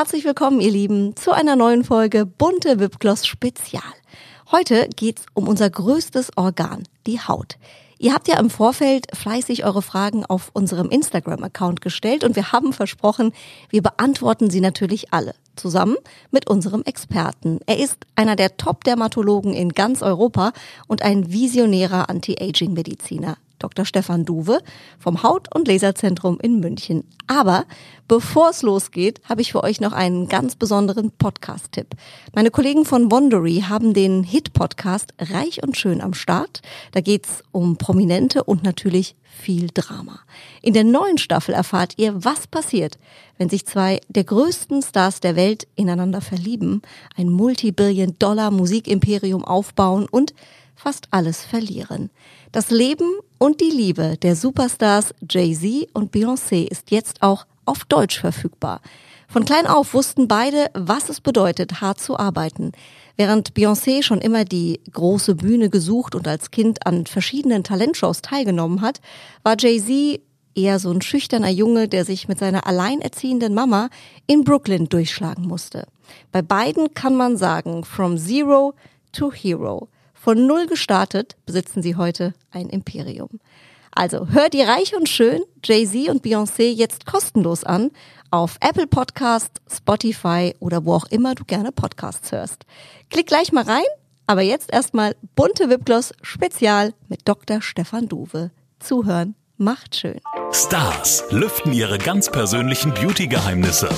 Herzlich willkommen, ihr Lieben, zu einer neuen Folge Bunte Wipgloss Spezial. Heute geht's um unser größtes Organ, die Haut. Ihr habt ja im Vorfeld fleißig eure Fragen auf unserem Instagram-Account gestellt und wir haben versprochen, wir beantworten sie natürlich alle, zusammen mit unserem Experten. Er ist einer der Top-Dermatologen in ganz Europa und ein visionärer Anti-Aging-Mediziner. Dr. Stefan Duwe vom Haut- und Laserzentrum in München. Aber bevor es losgeht, habe ich für euch noch einen ganz besonderen Podcast-Tipp. Meine Kollegen von Wondery haben den Hit-Podcast Reich und Schön am Start. Da geht's um Prominente und natürlich viel Drama. In der neuen Staffel erfahrt ihr, was passiert, wenn sich zwei der größten Stars der Welt ineinander verlieben, ein Multibillion-Dollar-Musikimperium aufbauen und fast alles verlieren. Das Leben und die Liebe der Superstars Jay-Z und Beyoncé ist jetzt auch auf Deutsch verfügbar. Von klein auf wussten beide, was es bedeutet, hart zu arbeiten. Während Beyoncé schon immer die große Bühne gesucht und als Kind an verschiedenen Talentshows teilgenommen hat, war Jay-Z eher so ein schüchterner Junge, der sich mit seiner alleinerziehenden Mama in Brooklyn durchschlagen musste. Bei beiden kann man sagen, from zero to hero. Von null gestartet besitzen sie heute ein Imperium. Also hört ihr reich und schön Jay-Z und Beyoncé jetzt kostenlos an auf Apple Podcast, Spotify oder wo auch immer du gerne Podcasts hörst. Klick gleich mal rein, aber jetzt erstmal bunte Wipgloss Spezial mit Dr. Stefan Duwe. Zuhören macht schön. Stars lüften ihre ganz persönlichen Beauty-Geheimnisse.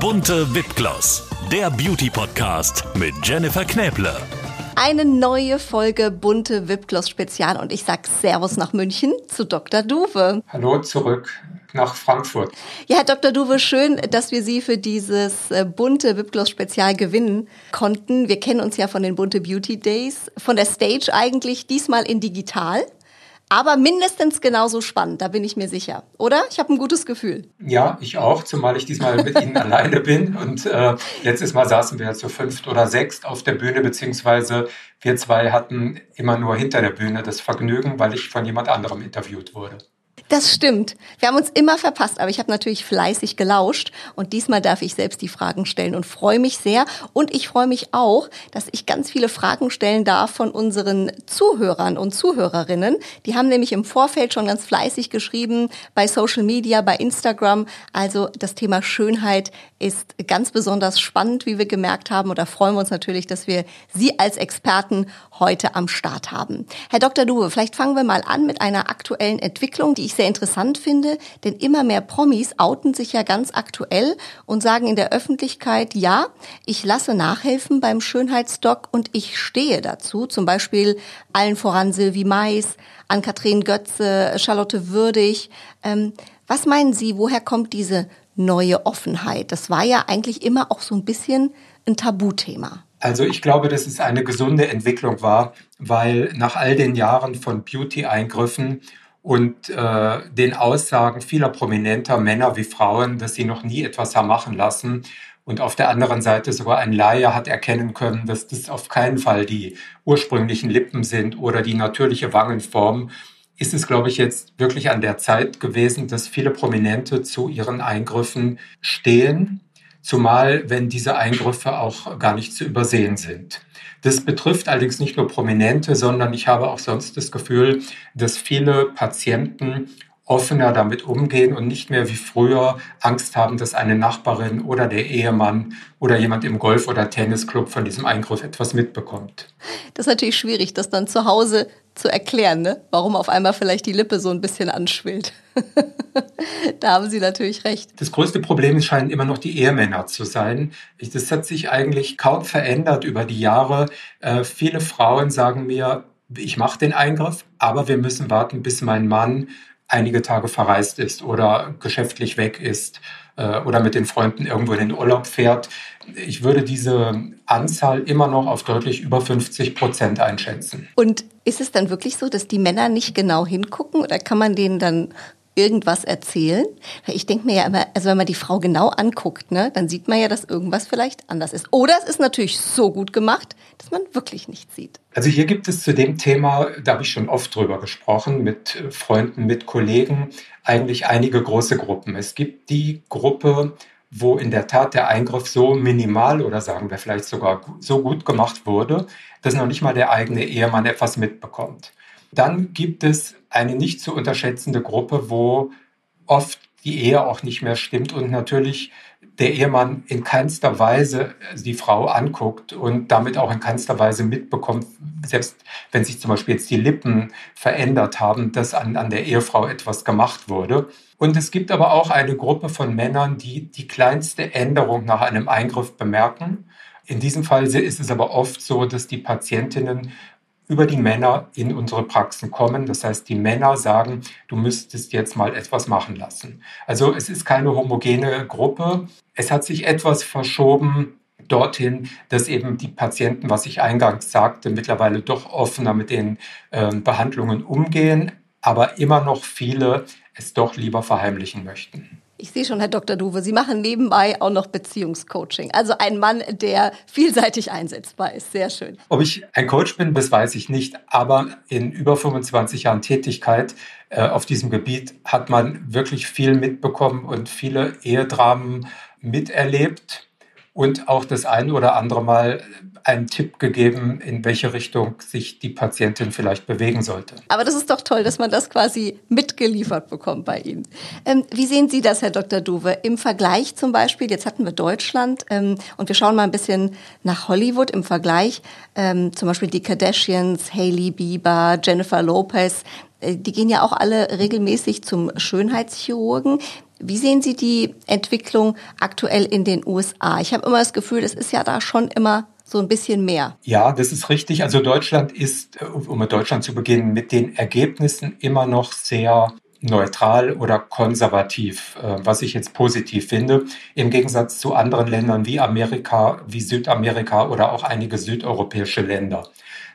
Bunte Wipgloss, der Beauty-Podcast mit Jennifer Knäble. Eine neue Folge bunte Wipgloss Spezial und ich sag Servus nach München zu Dr. Duwe. Hallo zurück nach Frankfurt. Ja, Herr Dr. Duwe, schön, dass wir Sie für dieses äh, bunte Wipgloss Spezial gewinnen konnten. Wir kennen uns ja von den bunte Beauty Days, von der Stage eigentlich, diesmal in digital aber mindestens genauso spannend, da bin ich mir sicher. Oder? Ich habe ein gutes Gefühl. Ja, ich auch, zumal ich diesmal mit Ihnen alleine bin. Und äh, letztes Mal saßen wir zu fünft oder sechst auf der Bühne, beziehungsweise wir zwei hatten immer nur hinter der Bühne das Vergnügen, weil ich von jemand anderem interviewt wurde. Das stimmt. Wir haben uns immer verpasst, aber ich habe natürlich fleißig gelauscht und diesmal darf ich selbst die Fragen stellen und freue mich sehr. Und ich freue mich auch, dass ich ganz viele Fragen stellen darf von unseren Zuhörern und Zuhörerinnen. Die haben nämlich im Vorfeld schon ganz fleißig geschrieben bei Social Media, bei Instagram. Also das Thema Schönheit ist ganz besonders spannend, wie wir gemerkt haben. Und da freuen wir uns natürlich, dass wir Sie als Experten heute am Start haben. Herr Dr. Duwe, vielleicht fangen wir mal an mit einer aktuellen Entwicklung, die ich sehr interessant finde, denn immer mehr Promis outen sich ja ganz aktuell und sagen in der Öffentlichkeit, ja, ich lasse nachhelfen beim Schönheitsdoc und ich stehe dazu. Zum Beispiel allen voran Sylvie Mais, Ann-Kathrin Götze, Charlotte Würdig. Ähm, was meinen Sie, woher kommt diese neue Offenheit? Das war ja eigentlich immer auch so ein bisschen ein Tabuthema. Also ich glaube, dass es eine gesunde Entwicklung war, weil nach all den Jahren von Beauty-Eingriffen und äh, den Aussagen vieler prominenter Männer wie Frauen, dass sie noch nie etwas haben machen lassen. Und auf der anderen Seite sogar ein Laie hat erkennen können, dass das auf keinen Fall die ursprünglichen Lippen sind oder die natürliche Wangenform, ist es, glaube ich, jetzt wirklich an der Zeit gewesen, dass viele Prominente zu ihren Eingriffen stehen, zumal wenn diese Eingriffe auch gar nicht zu übersehen sind. Das betrifft allerdings nicht nur Prominente, sondern ich habe auch sonst das Gefühl, dass viele Patienten offener damit umgehen und nicht mehr wie früher Angst haben, dass eine Nachbarin oder der Ehemann oder jemand im Golf- oder Tennisclub von diesem Eingriff etwas mitbekommt. Das ist natürlich schwierig, das dann zu Hause zu erklären, ne? warum auf einmal vielleicht die Lippe so ein bisschen anschwillt. da haben Sie natürlich recht. Das größte Problem scheinen immer noch die Ehemänner zu sein. Das hat sich eigentlich kaum verändert über die Jahre. Äh, viele Frauen sagen mir, ich mache den Eingriff, aber wir müssen warten, bis mein Mann einige Tage verreist ist oder geschäftlich weg ist äh, oder mit den Freunden irgendwo in den Urlaub fährt. Ich würde diese Anzahl immer noch auf deutlich über 50 Prozent einschätzen. Und ist es dann wirklich so, dass die Männer nicht genau hingucken oder kann man denen dann irgendwas erzählen? Weil ich denke mir ja immer, also wenn man die Frau genau anguckt, ne, dann sieht man ja, dass irgendwas vielleicht anders ist. Oder es ist natürlich so gut gemacht, dass man wirklich nichts sieht. Also hier gibt es zu dem Thema, da habe ich schon oft drüber gesprochen, mit Freunden, mit Kollegen, eigentlich einige große Gruppen. Es gibt die Gruppe, wo in der Tat der Eingriff so minimal oder sagen wir vielleicht sogar so gut gemacht wurde, dass noch nicht mal der eigene Ehemann etwas mitbekommt. Dann gibt es eine nicht zu unterschätzende Gruppe, wo oft die Ehe auch nicht mehr stimmt und natürlich der Ehemann in keinster Weise die Frau anguckt und damit auch in keinster Weise mitbekommt, selbst wenn sich zum Beispiel jetzt die Lippen verändert haben, dass an, an der Ehefrau etwas gemacht wurde. Und es gibt aber auch eine Gruppe von Männern, die die kleinste Änderung nach einem Eingriff bemerken. In diesem Fall ist es aber oft so, dass die Patientinnen über die Männer in unsere Praxen kommen. Das heißt, die Männer sagen, du müsstest jetzt mal etwas machen lassen. Also es ist keine homogene Gruppe. Es hat sich etwas verschoben dorthin, dass eben die Patienten, was ich eingangs sagte, mittlerweile doch offener mit den äh, Behandlungen umgehen, aber immer noch viele es doch lieber verheimlichen möchten. Ich sehe schon, Herr Dr. Duwe, Sie machen nebenbei auch noch Beziehungscoaching. Also ein Mann, der vielseitig einsetzbar ist. Sehr schön. Ob ich ein Coach bin, das weiß ich nicht. Aber in über 25 Jahren Tätigkeit äh, auf diesem Gebiet hat man wirklich viel mitbekommen und viele Ehedramen miterlebt und auch das ein oder andere Mal einen Tipp gegeben, in welche Richtung sich die Patientin vielleicht bewegen sollte. Aber das ist doch toll, dass man das quasi mitgeliefert bekommt bei Ihnen. Ähm, wie sehen Sie das, Herr Dr. Duwe, im Vergleich zum Beispiel, jetzt hatten wir Deutschland ähm, und wir schauen mal ein bisschen nach Hollywood im Vergleich, ähm, zum Beispiel die Kardashians, Hailey Bieber, Jennifer Lopez, äh, die gehen ja auch alle regelmäßig zum Schönheitschirurgen. Wie sehen Sie die Entwicklung aktuell in den USA? Ich habe immer das Gefühl, es ist ja da schon immer so ein bisschen mehr. Ja, das ist richtig. Also Deutschland ist, um mit Deutschland zu beginnen, mit den Ergebnissen immer noch sehr neutral oder konservativ, äh, was ich jetzt positiv finde, im Gegensatz zu anderen Ländern wie Amerika, wie Südamerika oder auch einige südeuropäische Länder.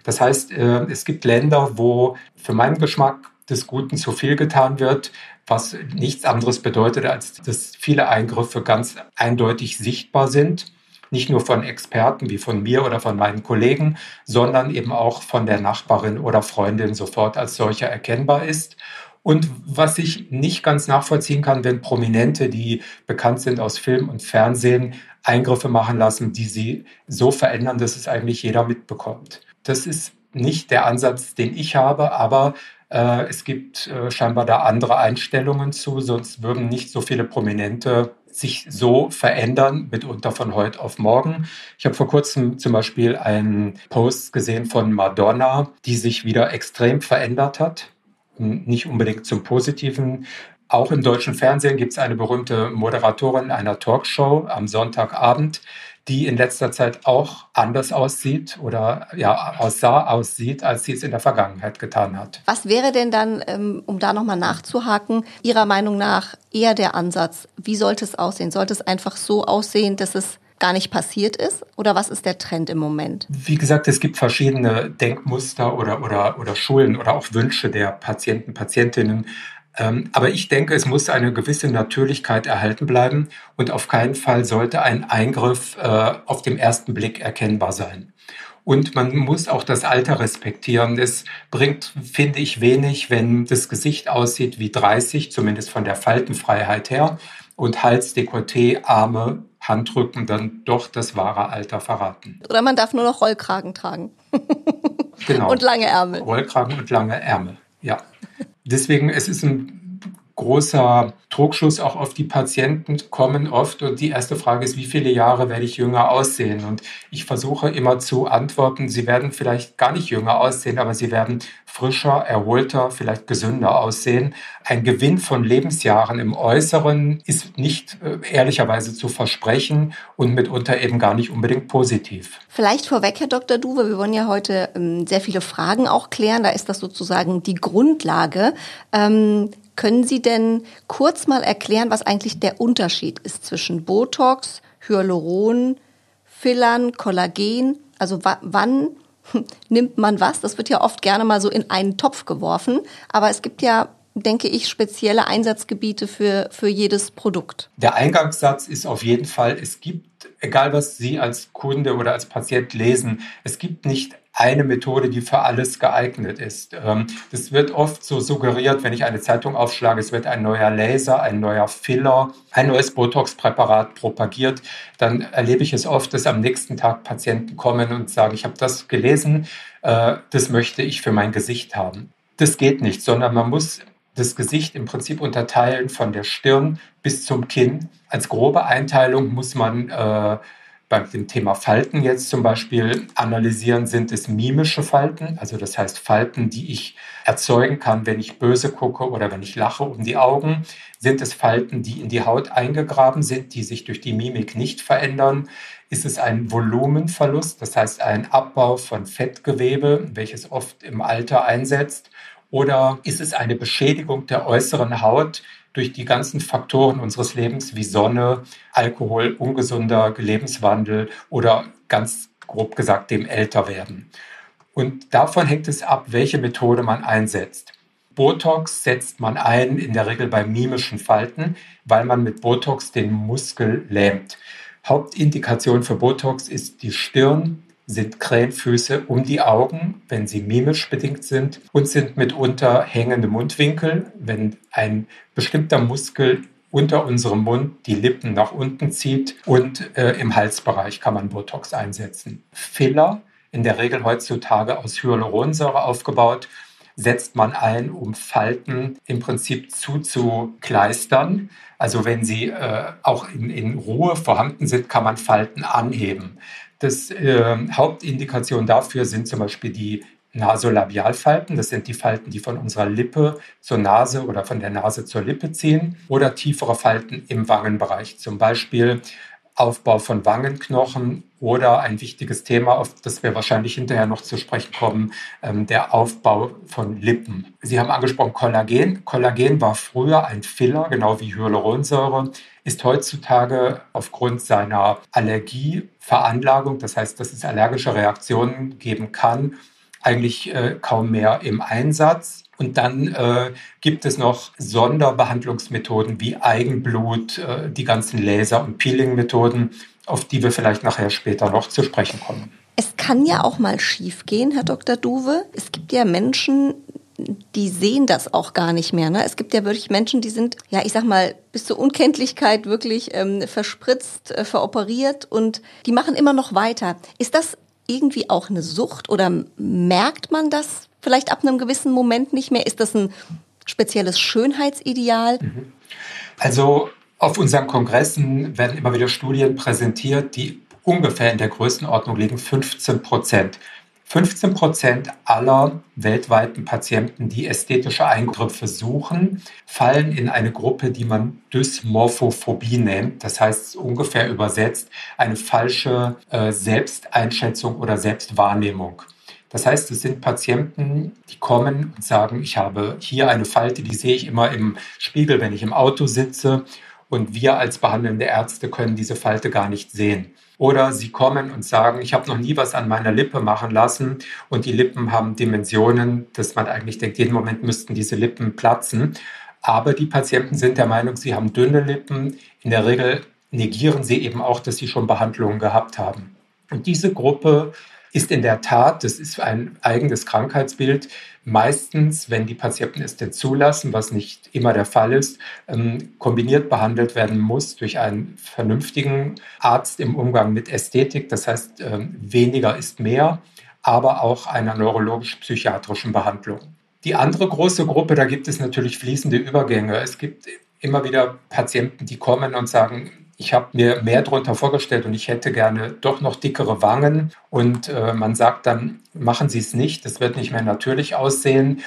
Das heißt, äh, es gibt Länder, wo für meinen Geschmack des Guten zu viel getan wird, was nichts anderes bedeutet, als dass viele Eingriffe ganz eindeutig sichtbar sind. Nicht nur von Experten wie von mir oder von meinen Kollegen, sondern eben auch von der Nachbarin oder Freundin sofort als solcher erkennbar ist. Und was ich nicht ganz nachvollziehen kann, wenn Prominente, die bekannt sind aus Film und Fernsehen, Eingriffe machen lassen, die sie so verändern, dass es eigentlich jeder mitbekommt. Das ist nicht der Ansatz, den ich habe, aber es gibt äh, scheinbar da andere Einstellungen zu, sonst würden nicht so viele Prominente sich so verändern, mitunter von heute auf morgen. Ich habe vor kurzem zum Beispiel einen Post gesehen von Madonna, die sich wieder extrem verändert hat. Nicht unbedingt zum Positiven. Auch im deutschen Fernsehen gibt es eine berühmte Moderatorin einer Talkshow am Sonntagabend, die in letzter Zeit auch anders aussieht oder ja aussah, aussieht, als sie es in der Vergangenheit getan hat. Was wäre denn dann, ähm, um da nochmal nachzuhaken, Ihrer Meinung nach eher der Ansatz? Wie sollte es aussehen? Sollte es einfach so aussehen, dass es gar nicht passiert ist? Oder was ist der Trend im Moment? Wie gesagt, es gibt verschiedene Denkmuster oder, oder, oder Schulen oder auch Wünsche der Patienten, Patientinnen. Ähm, aber ich denke, es muss eine gewisse Natürlichkeit erhalten bleiben und auf keinen Fall sollte ein Eingriff äh, auf den ersten Blick erkennbar sein. Und man muss auch das Alter respektieren. Es bringt, finde ich, wenig, wenn das Gesicht aussieht wie 30, zumindest von der Faltenfreiheit her, und Hals, Dekolleté, Arme, Handrücken dann doch das wahre Alter verraten. Oder man darf nur noch Rollkragen tragen. genau. Und lange Ärmel. Rollkragen und lange Ärmel, ja. Deswegen, es ist ein großer Druckschuss auch auf die Patienten kommen oft und die erste Frage ist, wie viele Jahre werde ich jünger aussehen? Und ich versuche immer zu antworten, sie werden vielleicht gar nicht jünger aussehen, aber sie werden frischer, erholter, vielleicht gesünder aussehen. Ein Gewinn von Lebensjahren im Äußeren ist nicht äh, ehrlicherweise zu versprechen und mitunter eben gar nicht unbedingt positiv. Vielleicht vorweg, Herr Dr. Duwe, wir wollen ja heute ähm, sehr viele Fragen auch klären. Da ist das sozusagen die Grundlage. Ähm, können Sie denn kurz mal erklären, was eigentlich der Unterschied ist zwischen Botox, Hyaluron, Fillern, Kollagen? Also wann nimmt man was? Das wird ja oft gerne mal so in einen Topf geworfen, aber es gibt ja denke ich, spezielle Einsatzgebiete für, für jedes Produkt. Der Eingangssatz ist auf jeden Fall, es gibt, egal was Sie als Kunde oder als Patient lesen, es gibt nicht eine Methode, die für alles geeignet ist. Ähm, das wird oft so suggeriert, wenn ich eine Zeitung aufschlage, es wird ein neuer Laser, ein neuer Filler, ein neues Botox-Präparat propagiert. Dann erlebe ich es oft, dass am nächsten Tag Patienten kommen und sagen, ich habe das gelesen, äh, das möchte ich für mein Gesicht haben. Das geht nicht, sondern man muss das Gesicht im Prinzip unterteilen von der Stirn bis zum Kinn. Als grobe Einteilung muss man äh, bei dem Thema Falten jetzt zum Beispiel analysieren, sind es mimische Falten, also das heißt Falten, die ich erzeugen kann, wenn ich böse gucke oder wenn ich lache um die Augen. Sind es Falten, die in die Haut eingegraben sind, die sich durch die Mimik nicht verändern? Ist es ein Volumenverlust, das heißt ein Abbau von Fettgewebe, welches oft im Alter einsetzt? Oder ist es eine Beschädigung der äußeren Haut durch die ganzen Faktoren unseres Lebens wie Sonne, Alkohol, ungesunder Lebenswandel oder ganz grob gesagt dem Älterwerden? Und davon hängt es ab, welche Methode man einsetzt. Botox setzt man ein in der Regel bei mimischen Falten, weil man mit Botox den Muskel lähmt. Hauptindikation für Botox ist die Stirn, sind Krähenfüße um die Augen, wenn sie mimisch bedingt sind, und sind mitunter hängende Mundwinkel, wenn ein bestimmter Muskel unter unserem Mund die Lippen nach unten zieht und äh, im Halsbereich kann man Botox einsetzen. Filler, in der Regel heutzutage aus Hyaluronsäure aufgebaut, setzt man ein, um Falten im Prinzip zuzukleistern. Also wenn sie äh, auch in, in Ruhe vorhanden sind, kann man Falten anheben. Das äh, Hauptindikation dafür sind zum Beispiel die Nasolabialfalten. Das sind die Falten, die von unserer Lippe zur Nase oder von der Nase zur Lippe ziehen. Oder tiefere Falten im Wangenbereich. Zum Beispiel Aufbau von Wangenknochen oder ein wichtiges Thema, auf das wir wahrscheinlich hinterher noch zu sprechen kommen, ähm, der Aufbau von Lippen. Sie haben angesprochen Kollagen. Kollagen war früher ein Filler, genau wie Hyaluronsäure, ist heutzutage aufgrund seiner Allergieveranlagung, das heißt, dass es allergische Reaktionen geben kann, eigentlich äh, kaum mehr im Einsatz. Und dann äh, gibt es noch Sonderbehandlungsmethoden wie Eigenblut, äh, die ganzen Laser- und Peeling-Methoden, auf die wir vielleicht nachher später noch zu sprechen kommen. Es kann ja auch mal schief gehen, Herr Dr. Duwe. Es gibt ja Menschen, die sehen das auch gar nicht mehr. Ne? Es gibt ja wirklich Menschen, die sind, ja, ich sag mal, bis zur Unkenntlichkeit wirklich ähm, verspritzt, äh, veroperiert und die machen immer noch weiter. Ist das irgendwie auch eine Sucht oder merkt man das vielleicht ab einem gewissen Moment nicht mehr? Ist das ein spezielles Schönheitsideal? Mhm. Also auf unseren Kongressen werden immer wieder Studien präsentiert, die ungefähr in der Größenordnung liegen 15 Prozent. 15 Prozent aller weltweiten Patienten, die ästhetische Eingriffe suchen, fallen in eine Gruppe, die man Dysmorphophobie nennt. Das heißt ungefähr übersetzt eine falsche äh, Selbsteinschätzung oder Selbstwahrnehmung. Das heißt, es sind Patienten, die kommen und sagen, ich habe hier eine Falte, die sehe ich immer im Spiegel, wenn ich im Auto sitze. Und wir als behandelnde Ärzte können diese Falte gar nicht sehen. Oder sie kommen und sagen, ich habe noch nie was an meiner Lippe machen lassen und die Lippen haben Dimensionen, dass man eigentlich denkt, jeden Moment müssten diese Lippen platzen. Aber die Patienten sind der Meinung, sie haben dünne Lippen. In der Regel negieren sie eben auch, dass sie schon Behandlungen gehabt haben. Und diese Gruppe ist in der Tat, das ist ein eigenes Krankheitsbild, meistens, wenn die Patienten es denn zulassen, was nicht immer der Fall ist, ähm, kombiniert behandelt werden muss durch einen vernünftigen Arzt im Umgang mit Ästhetik. Das heißt, ähm, weniger ist mehr, aber auch einer neurologisch-psychiatrischen Behandlung. Die andere große Gruppe, da gibt es natürlich fließende Übergänge. Es gibt immer wieder Patienten, die kommen und sagen, ich habe mir mehr darunter vorgestellt und ich hätte gerne doch noch dickere Wangen. Und äh, man sagt dann, machen Sie es nicht, das wird nicht mehr natürlich aussehen.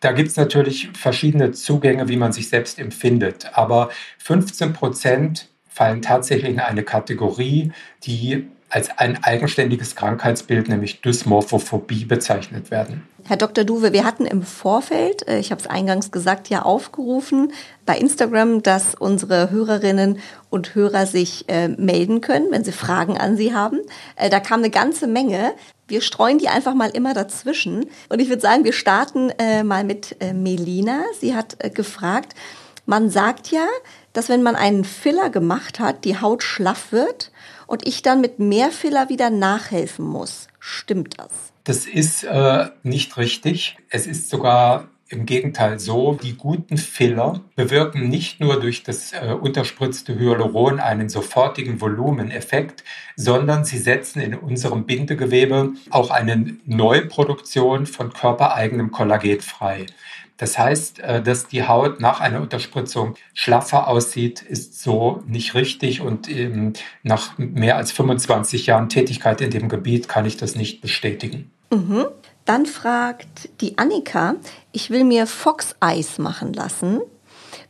Da gibt es natürlich verschiedene Zugänge, wie man sich selbst empfindet. Aber 15 Prozent fallen tatsächlich in eine Kategorie, die als ein eigenständiges Krankheitsbild, nämlich Dysmorphophobie, bezeichnet werden. Herr Dr. Duwe, wir hatten im Vorfeld, äh, ich habe es eingangs gesagt, ja aufgerufen bei Instagram, dass unsere Hörerinnen und Hörer sich äh, melden können, wenn sie Fragen an Sie haben. Äh, da kam eine ganze Menge. Wir streuen die einfach mal immer dazwischen. Und ich würde sagen, wir starten äh, mal mit äh, Melina. Sie hat äh, gefragt, man sagt ja, dass wenn man einen Filler gemacht hat, die Haut schlaff wird und ich dann mit mehr Filler wieder nachhelfen muss. Stimmt das? Das ist äh, nicht richtig. Es ist sogar im Gegenteil so, die guten Filler bewirken nicht nur durch das äh, unterspritzte Hyaluron einen sofortigen Volumeneffekt, sondern sie setzen in unserem Bindegewebe auch eine Neuproduktion von körpereigenem Kollagen frei. Das heißt, äh, dass die Haut nach einer Unterspritzung schlaffer aussieht, ist so nicht richtig. Und ähm, nach mehr als 25 Jahren Tätigkeit in dem Gebiet kann ich das nicht bestätigen. Mhm. Dann fragt die Annika, ich will mir Fox Eis machen lassen,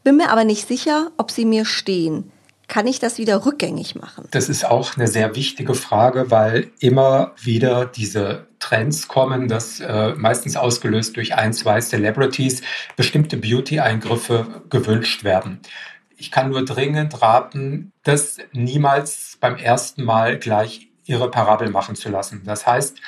bin mir aber nicht sicher, ob sie mir stehen. Kann ich das wieder rückgängig machen? Das ist auch eine sehr wichtige Frage, weil immer wieder diese Trends kommen, dass äh, meistens ausgelöst durch ein, zwei Celebrities bestimmte Beauty-Eingriffe gewünscht werden. Ich kann nur dringend raten, das niemals beim ersten Mal gleich irreparabel machen zu lassen. Das heißt,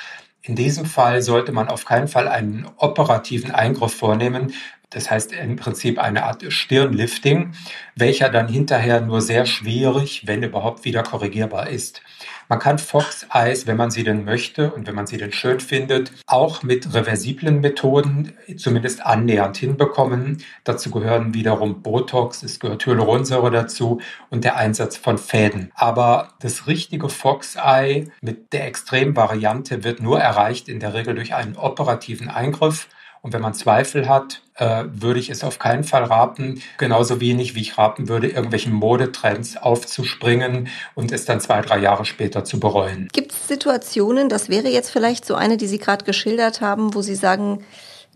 in diesem Fall sollte man auf keinen Fall einen operativen Eingriff vornehmen. Das heißt im Prinzip eine Art Stirnlifting, welcher dann hinterher nur sehr schwierig, wenn überhaupt, wieder korrigierbar ist. Man kann Fox Eyes, wenn man sie denn möchte und wenn man sie denn schön findet, auch mit reversiblen Methoden zumindest annähernd hinbekommen. Dazu gehören wiederum Botox, es gehört Hyaluronsäure dazu und der Einsatz von Fäden. Aber das richtige Fox Eye mit der Extremvariante wird nur erreicht in der Regel durch einen operativen Eingriff und wenn man Zweifel hat, äh, würde ich es auf keinen Fall raten, genauso wenig wie ich raten würde, irgendwelchen Modetrends aufzuspringen und es dann zwei, drei Jahre später zu bereuen. Gibt es Situationen, das wäre jetzt vielleicht so eine, die Sie gerade geschildert haben, wo Sie sagen,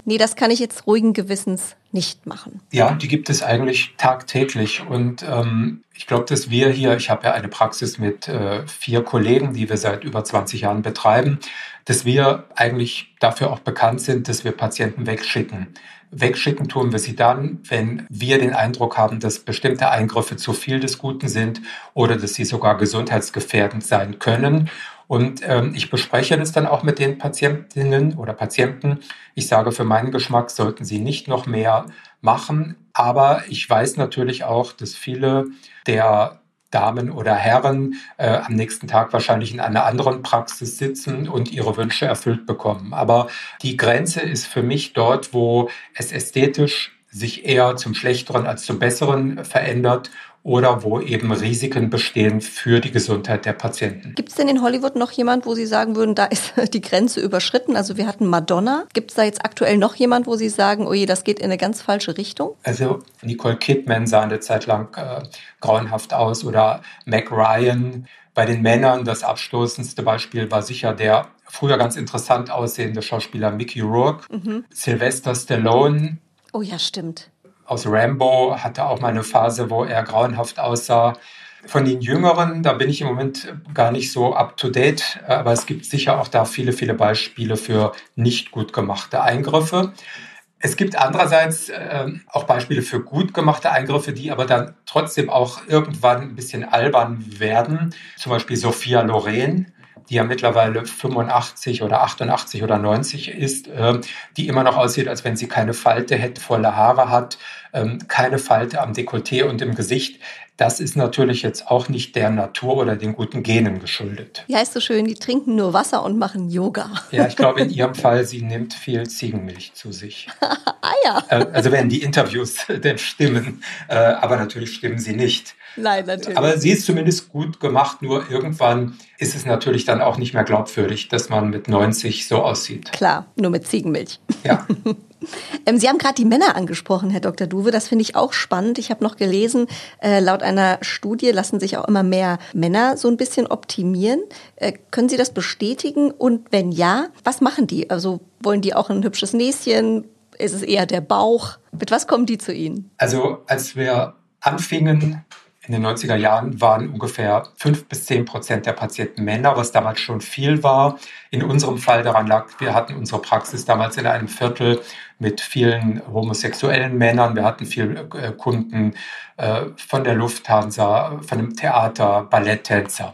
nee, das kann ich jetzt ruhigen Gewissens nicht machen. Ja, die gibt es eigentlich tagtäglich. Und ähm, ich glaube, dass wir hier, ich habe ja eine Praxis mit äh, vier Kollegen, die wir seit über 20 Jahren betreiben, dass wir eigentlich dafür auch bekannt sind, dass wir Patienten wegschicken. Wegschicken tun wir sie dann, wenn wir den Eindruck haben, dass bestimmte Eingriffe zu viel des Guten sind oder dass sie sogar gesundheitsgefährdend sein können. Und ähm, ich bespreche das dann auch mit den Patientinnen oder Patienten. Ich sage, für meinen Geschmack sollten sie nicht noch mehr machen. Aber ich weiß natürlich auch, dass viele der Damen oder Herren äh, am nächsten Tag wahrscheinlich in einer anderen Praxis sitzen und ihre Wünsche erfüllt bekommen. Aber die Grenze ist für mich dort, wo es ästhetisch sich eher zum Schlechteren als zum Besseren verändert oder wo eben Risiken bestehen für die Gesundheit der Patienten. Gibt es denn in Hollywood noch jemand, wo Sie sagen würden, da ist die Grenze überschritten? Also wir hatten Madonna. Gibt es da jetzt aktuell noch jemand, wo Sie sagen, oh je, das geht in eine ganz falsche Richtung? Also Nicole Kidman sah eine Zeit lang äh, grauenhaft aus oder Mac Ryan. Bei den Männern das abstoßendste Beispiel war sicher der früher ganz interessant aussehende Schauspieler Mickey Rourke. Mhm. Sylvester Stallone. Oh ja, stimmt aus Rambo hatte auch mal eine Phase, wo er grauenhaft aussah. Von den Jüngeren, da bin ich im Moment gar nicht so up to date, aber es gibt sicher auch da viele, viele Beispiele für nicht gut gemachte Eingriffe. Es gibt andererseits äh, auch Beispiele für gut gemachte Eingriffe, die aber dann trotzdem auch irgendwann ein bisschen albern werden. Zum Beispiel Sophia Loren, die ja mittlerweile 85 oder 88 oder 90 ist, äh, die immer noch aussieht, als wenn sie keine Falte hätte, volle Haare hat, ähm, keine Falte am Dekolleté und im Gesicht. Das ist natürlich jetzt auch nicht der Natur oder den guten Genen geschuldet. Wie heißt so schön, die trinken nur Wasser und machen Yoga. Ja, ich glaube in ihrem Fall, sie nimmt viel Ziegenmilch zu sich. ah ja. Äh, also wenn die Interviews denn stimmen, äh, aber natürlich stimmen sie nicht. Nein, natürlich. Aber sie ist zumindest gut gemacht, nur irgendwann ist es natürlich dann auch nicht mehr glaubwürdig, dass man mit 90 so aussieht. Klar, nur mit Ziegenmilch. Ja. Ähm, sie haben gerade die Männer angesprochen, Herr Dr. Duwe. Das finde ich auch spannend. Ich habe noch gelesen, äh, laut einer Studie lassen sich auch immer mehr Männer so ein bisschen optimieren. Äh, können Sie das bestätigen? Und wenn ja, was machen die? Also wollen die auch ein hübsches Näschen? Ist es eher der Bauch? Mit was kommen die zu Ihnen? Also als wir anfingen, in den 90er Jahren waren ungefähr fünf bis zehn Prozent der Patienten Männer, was damals schon viel war. In unserem Fall daran lag, wir hatten unsere Praxis damals in einem Viertel mit vielen homosexuellen Männern. Wir hatten viele äh, Kunden äh, von der Lufthansa, von dem Theater, Balletttänzer.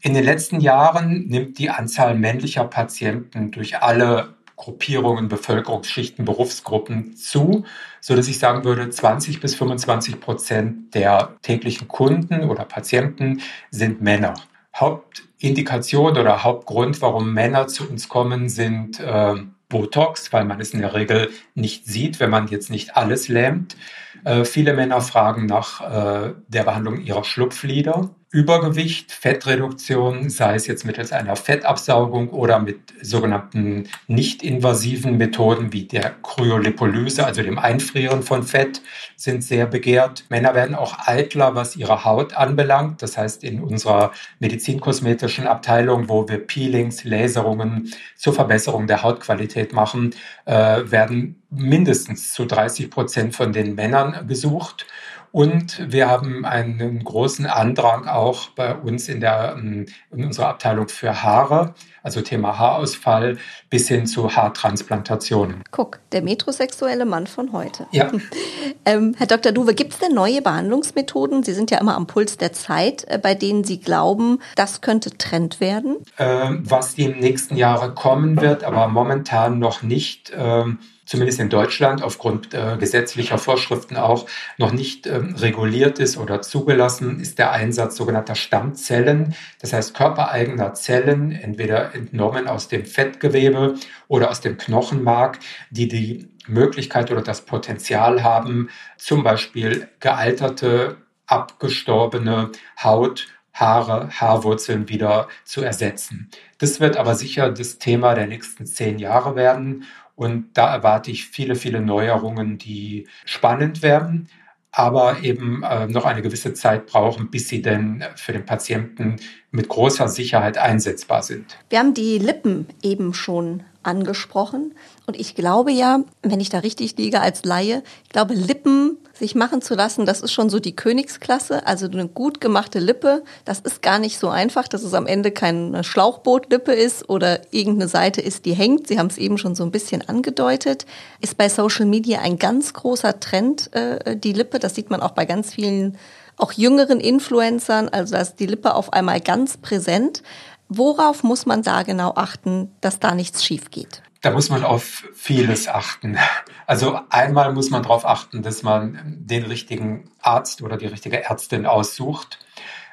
In den letzten Jahren nimmt die Anzahl männlicher Patienten durch alle Gruppierungen, Bevölkerungsschichten, Berufsgruppen zu, so dass ich sagen würde, 20 bis 25 Prozent der täglichen Kunden oder Patienten sind Männer. Hauptindikation oder Hauptgrund, warum Männer zu uns kommen, sind äh, Botox, weil man es in der Regel nicht sieht, wenn man jetzt nicht alles lähmt. Äh, viele Männer fragen nach äh, der Behandlung ihrer Schlupflider. Übergewicht, Fettreduktion, sei es jetzt mittels einer Fettabsaugung oder mit sogenannten nicht-invasiven Methoden wie der Kryolipolyse, also dem Einfrieren von Fett, sind sehr begehrt. Männer werden auch eitler, was ihre Haut anbelangt. Das heißt, in unserer medizinkosmetischen Abteilung, wo wir Peelings, Laserungen zur Verbesserung der Hautqualität machen, äh, werden mindestens zu 30 Prozent von den Männern gesucht. Und wir haben einen großen Andrang auch bei uns in, der, ähm, in unserer Abteilung für Haare, also Thema Haarausfall bis hin zu Haartransplantationen. Guck, der metrosexuelle Mann von heute. Ja. ähm, Herr Dr. Duwe, gibt es denn neue Behandlungsmethoden? Sie sind ja immer am Puls der Zeit, äh, bei denen Sie glauben, das könnte Trend werden? Ähm, was die im nächsten Jahre kommen wird, aber momentan noch nicht. Ähm, zumindest in Deutschland aufgrund äh, gesetzlicher Vorschriften auch noch nicht ähm, reguliert ist oder zugelassen, ist der Einsatz sogenannter Stammzellen, das heißt körpereigener Zellen, entweder entnommen aus dem Fettgewebe oder aus dem Knochenmark, die die Möglichkeit oder das Potenzial haben, zum Beispiel gealterte, abgestorbene Haut Haare, Haarwurzeln wieder zu ersetzen. Das wird aber sicher das Thema der nächsten zehn Jahre werden. Und da erwarte ich viele, viele Neuerungen, die spannend werden, aber eben äh, noch eine gewisse Zeit brauchen, bis sie denn für den Patienten mit großer Sicherheit einsetzbar sind. Wir haben die Lippen eben schon angesprochen. Und ich glaube ja, wenn ich da richtig liege als Laie, ich glaube, Lippen sich machen zu lassen, das ist schon so die Königsklasse. Also eine gut gemachte Lippe, das ist gar nicht so einfach, dass es am Ende keine Schlauchbootlippe ist oder irgendeine Seite ist, die hängt. Sie haben es eben schon so ein bisschen angedeutet. Ist bei Social Media ein ganz großer Trend, äh, die Lippe. Das sieht man auch bei ganz vielen auch jüngeren Influencern, also da ist die Lippe auf einmal ganz präsent. Worauf muss man da genau achten, dass da nichts schief geht? Da muss man auf vieles achten. Also einmal muss man darauf achten, dass man den richtigen Arzt oder die richtige Ärztin aussucht.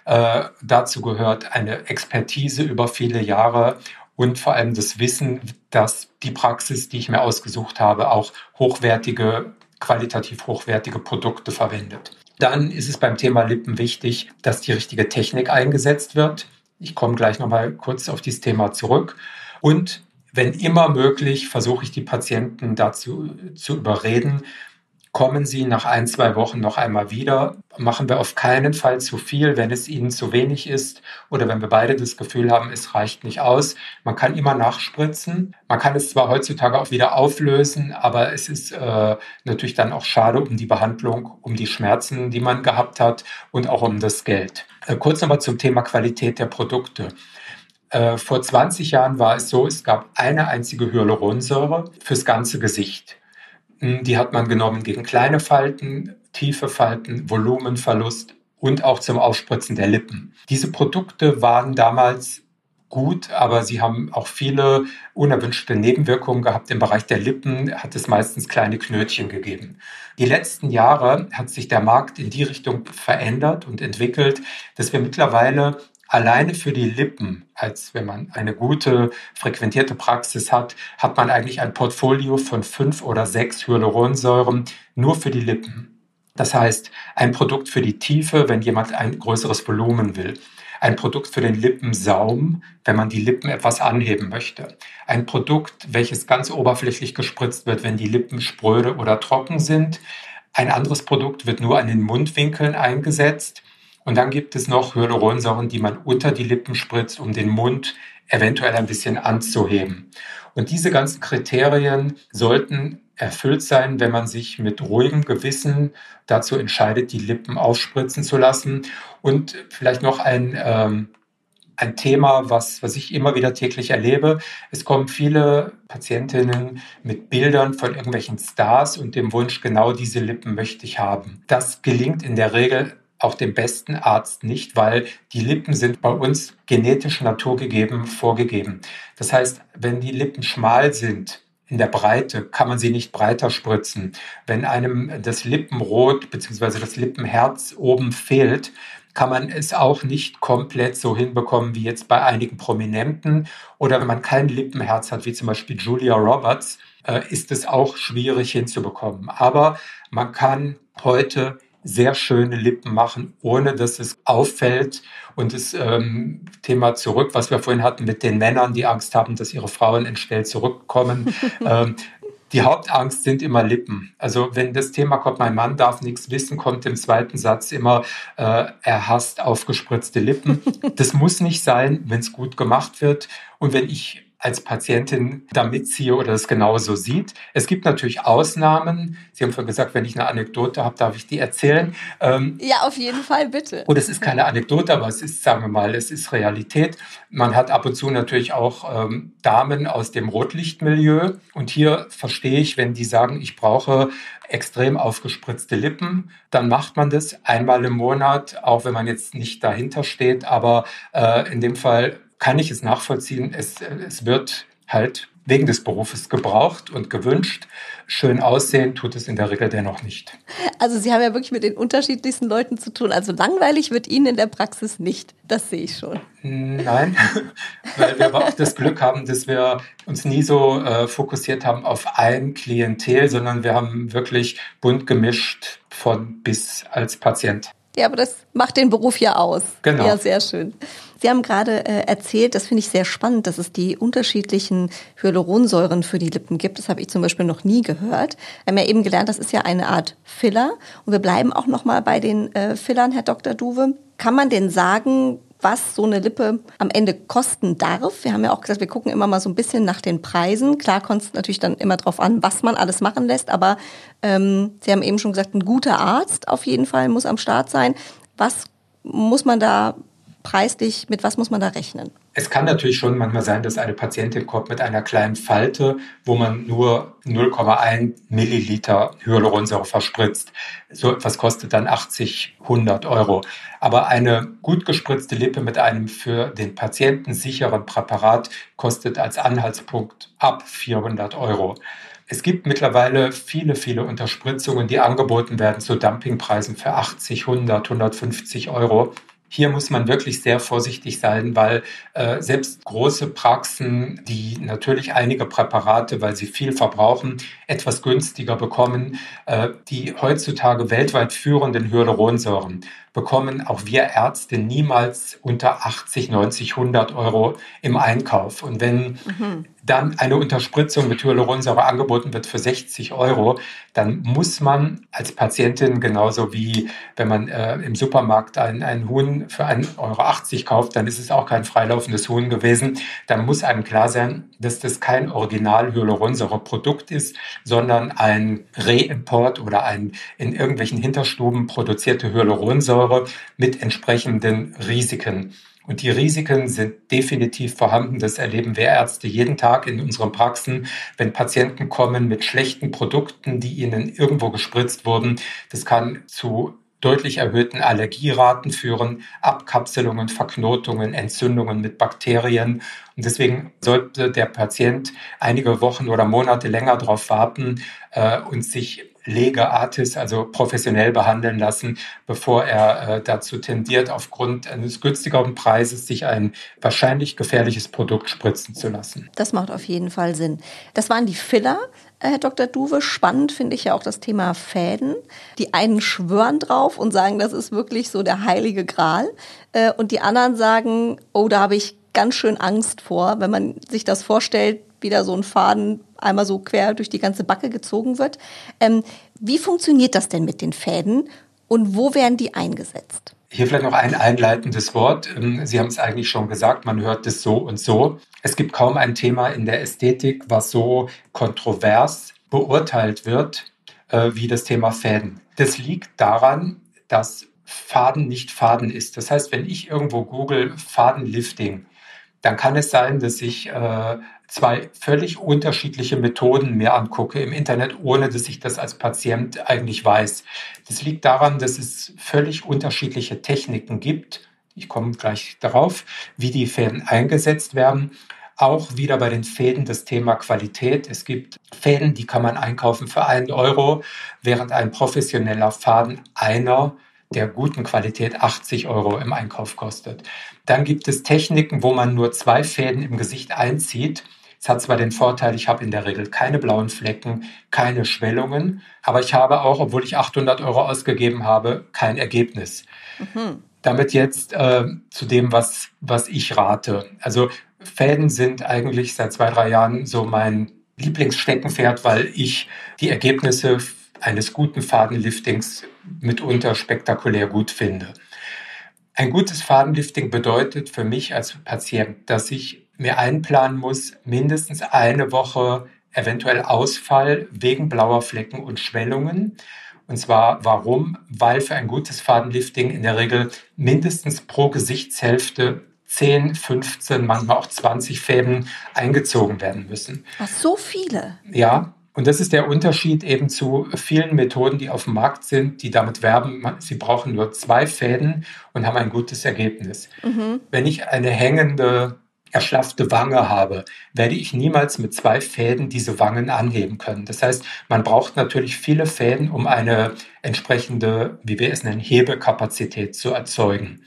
Äh, dazu gehört eine Expertise über viele Jahre und vor allem das Wissen, dass die Praxis, die ich mir ausgesucht habe, auch hochwertige, qualitativ hochwertige Produkte verwendet. Dann ist es beim Thema Lippen wichtig, dass die richtige Technik eingesetzt wird. Ich komme gleich nochmal kurz auf dieses Thema zurück. Und wenn immer möglich, versuche ich die Patienten dazu zu überreden, kommen Sie nach ein, zwei Wochen noch einmal wieder. Machen wir auf keinen Fall zu viel, wenn es Ihnen zu wenig ist oder wenn wir beide das Gefühl haben, es reicht nicht aus. Man kann immer nachspritzen. Man kann es zwar heutzutage auch wieder auflösen, aber es ist äh, natürlich dann auch schade um die Behandlung, um die Schmerzen, die man gehabt hat und auch um das Geld. Äh, kurz nochmal zum Thema Qualität der Produkte. Äh, vor 20 Jahren war es so, es gab eine einzige Hyaluronsäure fürs ganze Gesicht. Die hat man genommen gegen kleine Falten, tiefe Falten, Volumenverlust und auch zum Aufspritzen der Lippen. Diese Produkte waren damals gut, aber sie haben auch viele unerwünschte Nebenwirkungen gehabt. Im Bereich der Lippen hat es meistens kleine Knötchen gegeben. Die letzten Jahre hat sich der Markt in die Richtung verändert und entwickelt, dass wir mittlerweile alleine für die Lippen, als wenn man eine gute, frequentierte Praxis hat, hat man eigentlich ein Portfolio von fünf oder sechs Hyaluronsäuren nur für die Lippen. Das heißt, ein Produkt für die Tiefe, wenn jemand ein größeres Volumen will. Ein Produkt für den Lippensaum, wenn man die Lippen etwas anheben möchte. Ein Produkt, welches ganz oberflächlich gespritzt wird, wenn die Lippen spröde oder trocken sind. Ein anderes Produkt wird nur an den Mundwinkeln eingesetzt und dann gibt es noch Hyaluronsäuren, die man unter die Lippen spritzt, um den Mund eventuell ein bisschen anzuheben. Und diese ganzen Kriterien sollten erfüllt sein, wenn man sich mit ruhigem Gewissen dazu entscheidet, die Lippen aufspritzen zu lassen. Und vielleicht noch ein, ähm, ein Thema, was, was ich immer wieder täglich erlebe. Es kommen viele Patientinnen mit Bildern von irgendwelchen Stars und dem Wunsch, genau diese Lippen möchte ich haben. Das gelingt in der Regel auch dem besten Arzt nicht, weil die Lippen sind bei uns genetisch naturgegeben vorgegeben. Das heißt, wenn die Lippen schmal sind, in der Breite kann man sie nicht breiter spritzen. Wenn einem das Lippenrot bzw. das Lippenherz oben fehlt, kann man es auch nicht komplett so hinbekommen wie jetzt bei einigen Prominenten. Oder wenn man kein Lippenherz hat, wie zum Beispiel Julia Roberts, äh, ist es auch schwierig hinzubekommen. Aber man kann heute sehr schöne Lippen machen, ohne dass es auffällt. Und das ähm, Thema zurück, was wir vorhin hatten mit den Männern, die Angst haben, dass ihre Frauen entstellt zurückkommen. ähm, die Hauptangst sind immer Lippen. Also wenn das Thema kommt, mein Mann darf nichts wissen, kommt im zweiten Satz immer, äh, er hasst aufgespritzte Lippen. Das muss nicht sein, wenn es gut gemacht wird. Und wenn ich als Patientin da mitziehe oder es genauso sieht. Es gibt natürlich Ausnahmen. Sie haben vorhin gesagt, wenn ich eine Anekdote habe, darf ich die erzählen. Ähm, ja, auf jeden Fall, bitte. Und es ist keine Anekdote, aber es ist, sagen wir mal, es ist Realität. Man hat ab und zu natürlich auch ähm, Damen aus dem Rotlichtmilieu. Und hier verstehe ich, wenn die sagen, ich brauche extrem aufgespritzte Lippen, dann macht man das einmal im Monat, auch wenn man jetzt nicht dahinter steht. Aber äh, in dem Fall kann ich es nachvollziehen. Es, es wird halt wegen des Berufes gebraucht und gewünscht. Schön aussehen tut es in der Regel dennoch nicht. Also Sie haben ja wirklich mit den unterschiedlichsten Leuten zu tun. Also langweilig wird Ihnen in der Praxis nicht. Das sehe ich schon. Nein, weil wir aber auch das Glück haben, dass wir uns nie so äh, fokussiert haben auf ein Klientel, sondern wir haben wirklich bunt gemischt von bis als Patient. Ja, aber das macht den Beruf ja aus. Genau. Ja, sehr schön. Sie haben gerade äh, erzählt, das finde ich sehr spannend, dass es die unterschiedlichen Hyaluronsäuren für die Lippen gibt. Das habe ich zum Beispiel noch nie gehört. Wir haben ja eben gelernt, das ist ja eine Art Filler. Und wir bleiben auch noch mal bei den äh, Fillern, Herr Dr. Duwe. Kann man denn sagen, was so eine Lippe am Ende kosten darf. Wir haben ja auch gesagt, wir gucken immer mal so ein bisschen nach den Preisen. Klar kommt es natürlich dann immer darauf an, was man alles machen lässt, aber ähm, Sie haben eben schon gesagt, ein guter Arzt auf jeden Fall muss am Start sein. Was muss man da preislich, mit was muss man da rechnen? Es kann natürlich schon manchmal sein, dass eine Patientin kommt mit einer kleinen Falte, wo man nur 0,1 Milliliter Hyaluronsäure verspritzt. So etwas kostet dann 80, 100 Euro. Aber eine gut gespritzte Lippe mit einem für den Patienten sicheren Präparat kostet als Anhaltspunkt ab 400 Euro. Es gibt mittlerweile viele, viele Unterspritzungen, die angeboten werden zu Dumpingpreisen für 80, 100, 150 Euro. Hier muss man wirklich sehr vorsichtig sein, weil äh, selbst große Praxen, die natürlich einige Präparate, weil sie viel verbrauchen, etwas günstiger bekommen, äh, die heutzutage weltweit führenden Hyaluronsäuren bekommen auch wir Ärzte niemals unter 80, 90, 100 Euro im Einkauf. Und wenn mhm dann eine Unterspritzung mit Hyaluronsäure angeboten wird für 60 Euro, dann muss man als Patientin genauso wie wenn man äh, im Supermarkt ein, ein Huhn für 1,80 Euro kauft, dann ist es auch kein freilaufendes Huhn gewesen. Dann muss einem klar sein, dass das kein Original Hyaluronsäure-Produkt ist, sondern ein Reimport oder ein in irgendwelchen Hinterstuben produzierte Hyaluronsäure mit entsprechenden Risiken. Und die Risiken sind definitiv vorhanden. Das erleben wir Ärzte jeden Tag in unseren Praxen, wenn Patienten kommen mit schlechten Produkten, die ihnen irgendwo gespritzt wurden. Das kann zu deutlich erhöhten Allergieraten führen, Abkapselungen, Verknotungen, Entzündungen mit Bakterien. Und deswegen sollte der Patient einige Wochen oder Monate länger darauf warten äh, und sich Lege Artis, also professionell behandeln lassen, bevor er äh, dazu tendiert, aufgrund eines günstigeren Preises sich ein wahrscheinlich gefährliches Produkt spritzen zu lassen. Das macht auf jeden Fall Sinn. Das waren die Filler. Äh, Herr Dr. Duwe, spannend finde ich ja auch das Thema Fäden. Die einen schwören drauf und sagen, das ist wirklich so der heilige Gral. Äh, und die anderen sagen, oh, da habe ich ganz schön Angst vor, wenn man sich das vorstellt, wieder so ein Faden einmal so quer durch die ganze Backe gezogen wird. Ähm, wie funktioniert das denn mit den Fäden und wo werden die eingesetzt? Hier vielleicht noch ein einleitendes Wort. Ähm, Sie haben es eigentlich schon gesagt, man hört es so und so. Es gibt kaum ein Thema in der Ästhetik, was so kontrovers beurteilt wird äh, wie das Thema Fäden. Das liegt daran, dass Faden nicht Faden ist. Das heißt, wenn ich irgendwo google Fadenlifting, dann kann es sein, dass ich äh, zwei völlig unterschiedliche Methoden mir angucke im Internet, ohne dass ich das als Patient eigentlich weiß. Das liegt daran, dass es völlig unterschiedliche Techniken gibt. Ich komme gleich darauf, wie die Fäden eingesetzt werden. Auch wieder bei den Fäden das Thema Qualität. Es gibt Fäden, die kann man einkaufen für einen Euro, während ein professioneller Faden einer der guten Qualität 80 Euro im Einkauf kostet. Dann gibt es Techniken, wo man nur zwei Fäden im Gesicht einzieht. Es hat zwar den Vorteil, ich habe in der Regel keine blauen Flecken, keine Schwellungen, aber ich habe auch, obwohl ich 800 Euro ausgegeben habe, kein Ergebnis. Mhm. Damit jetzt äh, zu dem, was, was ich rate. Also Fäden sind eigentlich seit zwei, drei Jahren so mein Lieblingssteckenpferd, weil ich die Ergebnisse eines guten Fadenliftings mitunter spektakulär gut finde. Ein gutes Fadenlifting bedeutet für mich als Patient, dass ich mir einplanen muss, mindestens eine Woche eventuell Ausfall wegen blauer Flecken und Schwellungen. Und zwar warum? Weil für ein gutes Fadenlifting in der Regel mindestens pro Gesichtshälfte 10, 15, manchmal auch 20 Fäden eingezogen werden müssen. Ach, so viele? Ja, und das ist der Unterschied eben zu vielen Methoden, die auf dem Markt sind, die damit werben, sie brauchen nur zwei Fäden und haben ein gutes Ergebnis. Mhm. Wenn ich eine hängende erschlaffte Wange habe, werde ich niemals mit zwei Fäden diese Wangen anheben können. Das heißt, man braucht natürlich viele Fäden, um eine entsprechende, wie wir es nennen, Hebekapazität zu erzeugen.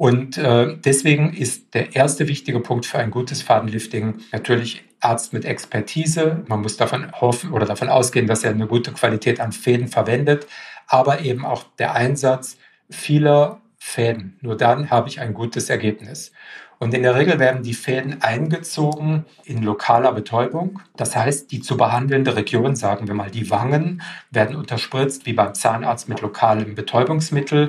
Und äh, deswegen ist der erste wichtige Punkt für ein gutes Fadenlifting natürlich Arzt mit Expertise. Man muss davon hoffen oder davon ausgehen, dass er eine gute Qualität an Fäden verwendet, aber eben auch der Einsatz vieler Fäden. Nur dann habe ich ein gutes Ergebnis. Und in der Regel werden die Fäden eingezogen in lokaler Betäubung. Das heißt, die zu behandelnde Region, sagen wir mal die Wangen, werden unterspritzt wie beim Zahnarzt mit lokalem Betäubungsmittel.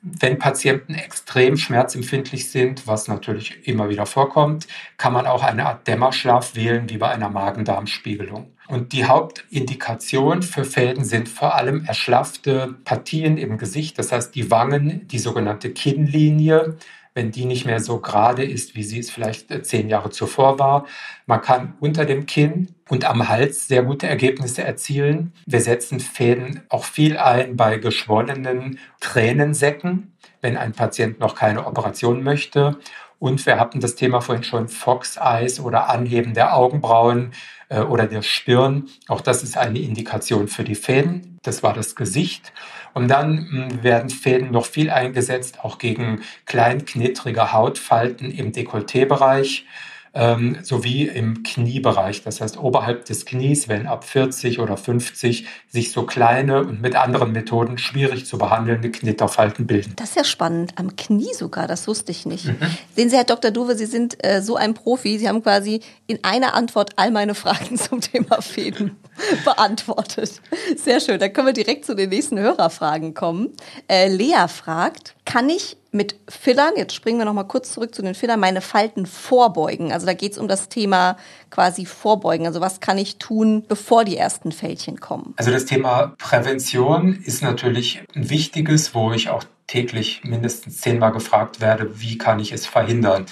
Wenn Patienten extrem schmerzempfindlich sind, was natürlich immer wieder vorkommt, kann man auch eine Art Dämmerschlaf wählen, wie bei einer Magen-Darm-Spiegelung. Und die Hauptindikation für Fäden sind vor allem erschlaffte Partien im Gesicht, das heißt die Wangen, die sogenannte Kinnlinie, wenn die nicht mehr so gerade ist, wie sie es vielleicht äh, zehn Jahre zuvor war. Man kann unter dem Kinn und am Hals sehr gute Ergebnisse erzielen. Wir setzen Fäden auch viel ein bei geschwollenen Tränensäcken, wenn ein Patient noch keine Operation möchte. Und wir hatten das Thema vorhin schon Fox Eyes oder Anheben der Augenbrauen äh, oder der Stirn. Auch das ist eine Indikation für die Fäden. Das war das Gesicht. Und dann hm, werden Fäden noch viel eingesetzt, auch gegen kleinknittrige Hautfalten im Dekolletébereich ähm, sowie im Kniebereich. Das heißt, oberhalb des Knies, wenn ab 40 oder 50 sich so kleine und mit anderen Methoden schwierig zu behandelnde Knitterfalten bilden. Das ist ja spannend. Am Knie sogar, das wusste ich nicht. Mhm. Sehen Sie, Herr Dr. Duwe, Sie sind äh, so ein Profi. Sie haben quasi in einer Antwort all meine Fragen zum Thema Fäden beantwortet. Sehr schön. Dann können wir direkt zu den nächsten Hörerfragen kommen. Äh, Lea fragt, kann ich mit Fillern, jetzt springen wir noch mal kurz zurück zu den Fillern, meine Falten vorbeugen? Also da geht es um das Thema quasi vorbeugen. Also was kann ich tun, bevor die ersten Fältchen kommen? Also das Thema Prävention ist natürlich ein wichtiges, wo ich auch täglich mindestens zehnmal gefragt werde, wie kann ich es verhindern?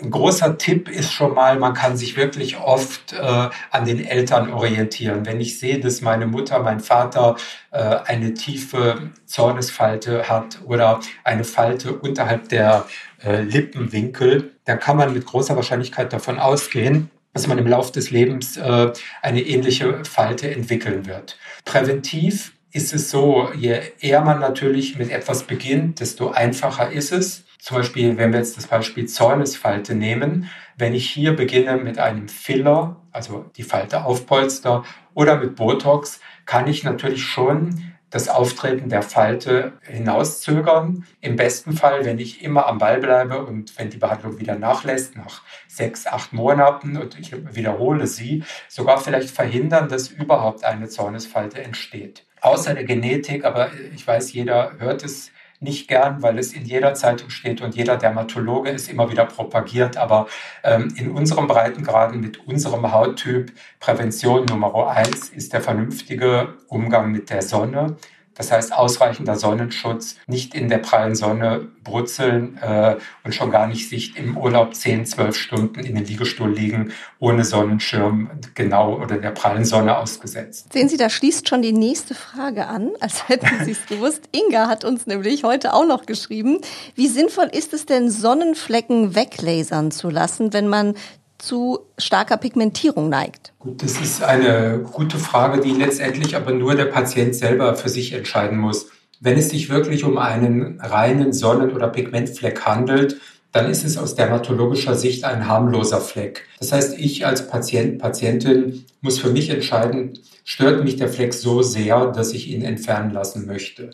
Ein großer Tipp ist schon mal, man kann sich wirklich oft äh, an den Eltern orientieren. Wenn ich sehe, dass meine Mutter, mein Vater äh, eine tiefe Zornesfalte hat oder eine Falte unterhalb der äh, Lippenwinkel, dann kann man mit großer Wahrscheinlichkeit davon ausgehen, dass man im Laufe des Lebens äh, eine ähnliche Falte entwickeln wird. Präventiv ist es so, je eher man natürlich mit etwas beginnt, desto einfacher ist es. Zum Beispiel, wenn wir jetzt das Beispiel Zornesfalte nehmen, wenn ich hier beginne mit einem Filler, also die Falte aufpolster oder mit Botox, kann ich natürlich schon das Auftreten der Falte hinauszögern. Im besten Fall, wenn ich immer am Ball bleibe und wenn die Behandlung wieder nachlässt, nach sechs, acht Monaten und ich wiederhole sie, sogar vielleicht verhindern, dass überhaupt eine Zornesfalte entsteht. Außer der Genetik, aber ich weiß, jeder hört es nicht gern, weil es in jeder Zeitung steht und jeder Dermatologe es immer wieder propagiert. Aber ähm, in unserem Breitengraden mit unserem Hauttyp Prävention Nummer eins ist der vernünftige Umgang mit der Sonne. Das heißt, ausreichender Sonnenschutz, nicht in der prallen Sonne brutzeln äh, und schon gar nicht sich im Urlaub 10, 12 Stunden in den Liegestuhl liegen, ohne Sonnenschirm genau oder der prallen Sonne ausgesetzt. Sehen Sie, da schließt schon die nächste Frage an, als hätten Sie es gewusst. Inga hat uns nämlich heute auch noch geschrieben, wie sinnvoll ist es denn, Sonnenflecken weglasern zu lassen, wenn man zu starker Pigmentierung neigt? Gut, das ist eine gute Frage, die letztendlich aber nur der Patient selber für sich entscheiden muss. Wenn es sich wirklich um einen reinen Sonnen- oder Pigmentfleck handelt, dann ist es aus dermatologischer Sicht ein harmloser Fleck. Das heißt, ich als Patient, Patientin muss für mich entscheiden, stört mich der Fleck so sehr, dass ich ihn entfernen lassen möchte.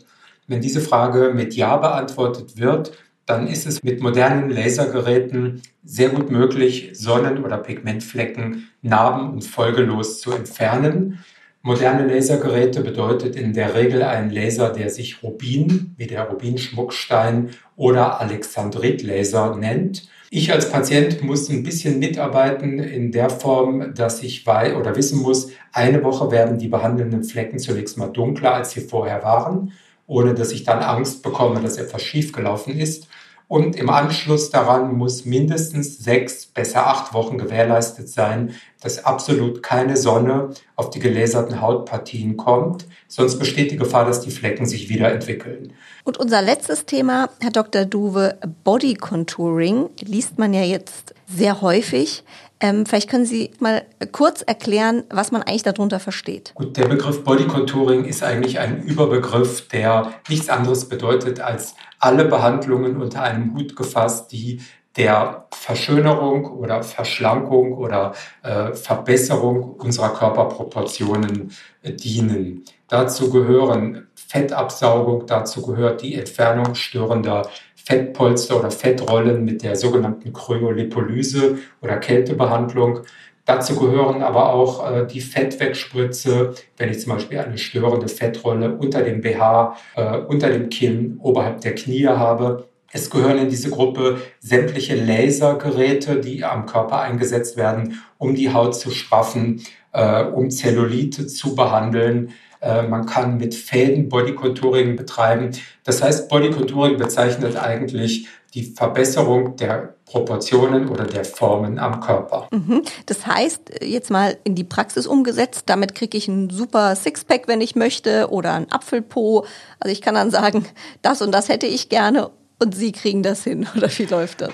Wenn diese Frage mit Ja beantwortet wird, dann ist es mit modernen Lasergeräten sehr gut möglich, Sonnen- oder Pigmentflecken narben- und folgelos zu entfernen. Moderne Lasergeräte bedeutet in der Regel ein Laser, der sich Rubin, wie der Rubinschmuckstein oder Alexandritlaser nennt. Ich als Patient muss ein bisschen mitarbeiten in der Form, dass ich weiß oder wissen muss, eine Woche werden die behandelnden Flecken zunächst mal dunkler, als sie vorher waren, ohne dass ich dann Angst bekomme, dass etwas schiefgelaufen ist. Und im Anschluss daran muss mindestens sechs, besser acht Wochen gewährleistet sein, dass absolut keine Sonne auf die geläserten Hautpartien kommt. Sonst besteht die Gefahr, dass die Flecken sich wieder entwickeln. Und unser letztes Thema, Herr Dr. Duwe, Body Contouring, liest man ja jetzt sehr häufig. Ähm, vielleicht können Sie mal kurz erklären, was man eigentlich darunter versteht. Gut, der Begriff Body Contouring ist eigentlich ein Überbegriff, der nichts anderes bedeutet als alle Behandlungen unter einem Hut gefasst, die der Verschönerung oder Verschlankung oder äh, Verbesserung unserer Körperproportionen äh, dienen. Dazu gehören Fettabsaugung, dazu gehört die Entfernung störender Fettpolster oder Fettrollen mit der sogenannten Kryolipolyse oder Kältebehandlung. Dazu gehören aber auch äh, die Fettwegspritze, wenn ich zum Beispiel eine störende Fettrolle unter dem BH, äh, unter dem Kinn, oberhalb der Knie habe. Es gehören in diese Gruppe sämtliche Lasergeräte, die am Körper eingesetzt werden, um die Haut zu straffen, äh, um Zellulite zu behandeln. Äh, man kann mit Fäden Bodycontouring betreiben. Das heißt, Bodycontouring bezeichnet eigentlich die Verbesserung der Proportionen oder der Formen am Körper. Mhm. Das heißt, jetzt mal in die Praxis umgesetzt, damit kriege ich einen super Sixpack, wenn ich möchte, oder einen Apfelpo. Also ich kann dann sagen, das und das hätte ich gerne und Sie kriegen das hin. Oder wie läuft das?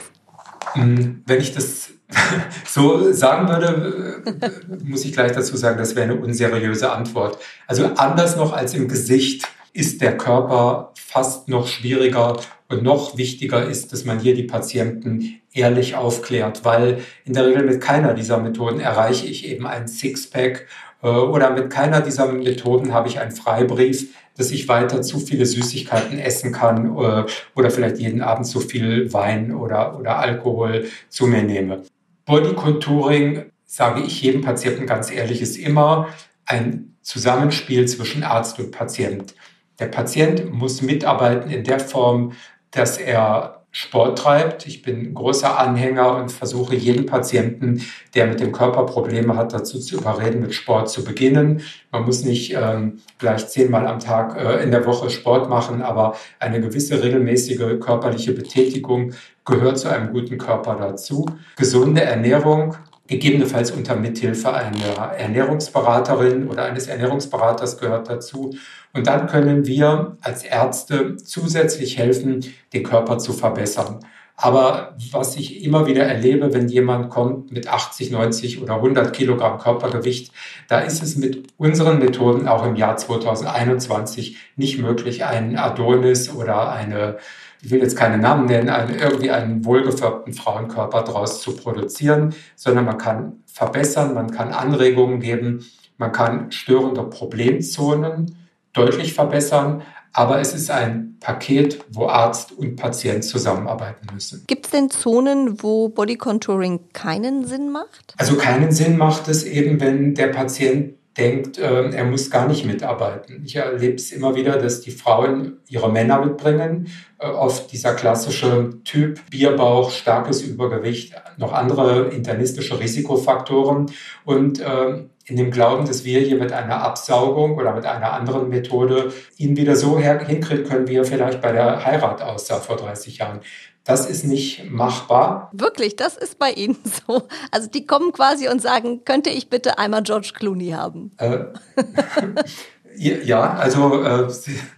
Hm, wenn ich das so sagen würde, äh, muss ich gleich dazu sagen, das wäre eine unseriöse Antwort. Also anders noch als im Gesicht ist der Körper fast noch schwieriger und noch wichtiger ist, dass man hier die Patienten ehrlich aufklärt, weil in der Regel mit keiner dieser Methoden erreiche ich eben ein Sixpack äh, oder mit keiner dieser Methoden habe ich einen Freibrief, dass ich weiter zu viele Süßigkeiten essen kann äh, oder vielleicht jeden Abend zu viel Wein oder, oder Alkohol zu mir nehme. Body Contouring, sage ich jedem Patienten ganz ehrlich, ist immer ein Zusammenspiel zwischen Arzt und Patient. Der Patient muss mitarbeiten in der Form, dass er Sport treibt. Ich bin großer Anhänger und versuche jeden Patienten, der mit dem Körper Probleme hat, dazu zu überreden, mit Sport zu beginnen. Man muss nicht ähm, gleich zehnmal am Tag äh, in der Woche Sport machen, aber eine gewisse regelmäßige körperliche Betätigung gehört zu einem guten Körper dazu. Gesunde Ernährung, gegebenenfalls unter Mithilfe einer Ernährungsberaterin oder eines Ernährungsberaters gehört dazu. Und dann können wir als Ärzte zusätzlich helfen, den Körper zu verbessern. Aber was ich immer wieder erlebe, wenn jemand kommt mit 80, 90 oder 100 Kilogramm Körpergewicht, da ist es mit unseren Methoden auch im Jahr 2021 nicht möglich, einen Adonis oder eine, ich will jetzt keine Namen nennen, einen, irgendwie einen wohlgefärbten Frauenkörper daraus zu produzieren, sondern man kann verbessern, man kann Anregungen geben, man kann störende Problemzonen deutlich verbessern. Aber es ist ein Paket, wo Arzt und Patient zusammenarbeiten müssen. Gibt es denn Zonen, wo Body Contouring keinen Sinn macht? Also keinen Sinn macht es eben, wenn der Patient denkt, äh, er muss gar nicht mitarbeiten. Ich erlebe es immer wieder, dass die Frauen ihre Männer mitbringen. Äh, oft dieser klassische Typ, Bierbauch, starkes Übergewicht, noch andere internistische Risikofaktoren. Und äh, in dem Glauben, dass wir hier mit einer Absaugung oder mit einer anderen Methode ihn wieder so hinkriegen können, wie er vielleicht bei der Heirat aussah vor 30 Jahren. Das ist nicht machbar. Wirklich, das ist bei Ihnen so. Also die kommen quasi und sagen, könnte ich bitte einmal George Clooney haben? Äh, Ja, also äh,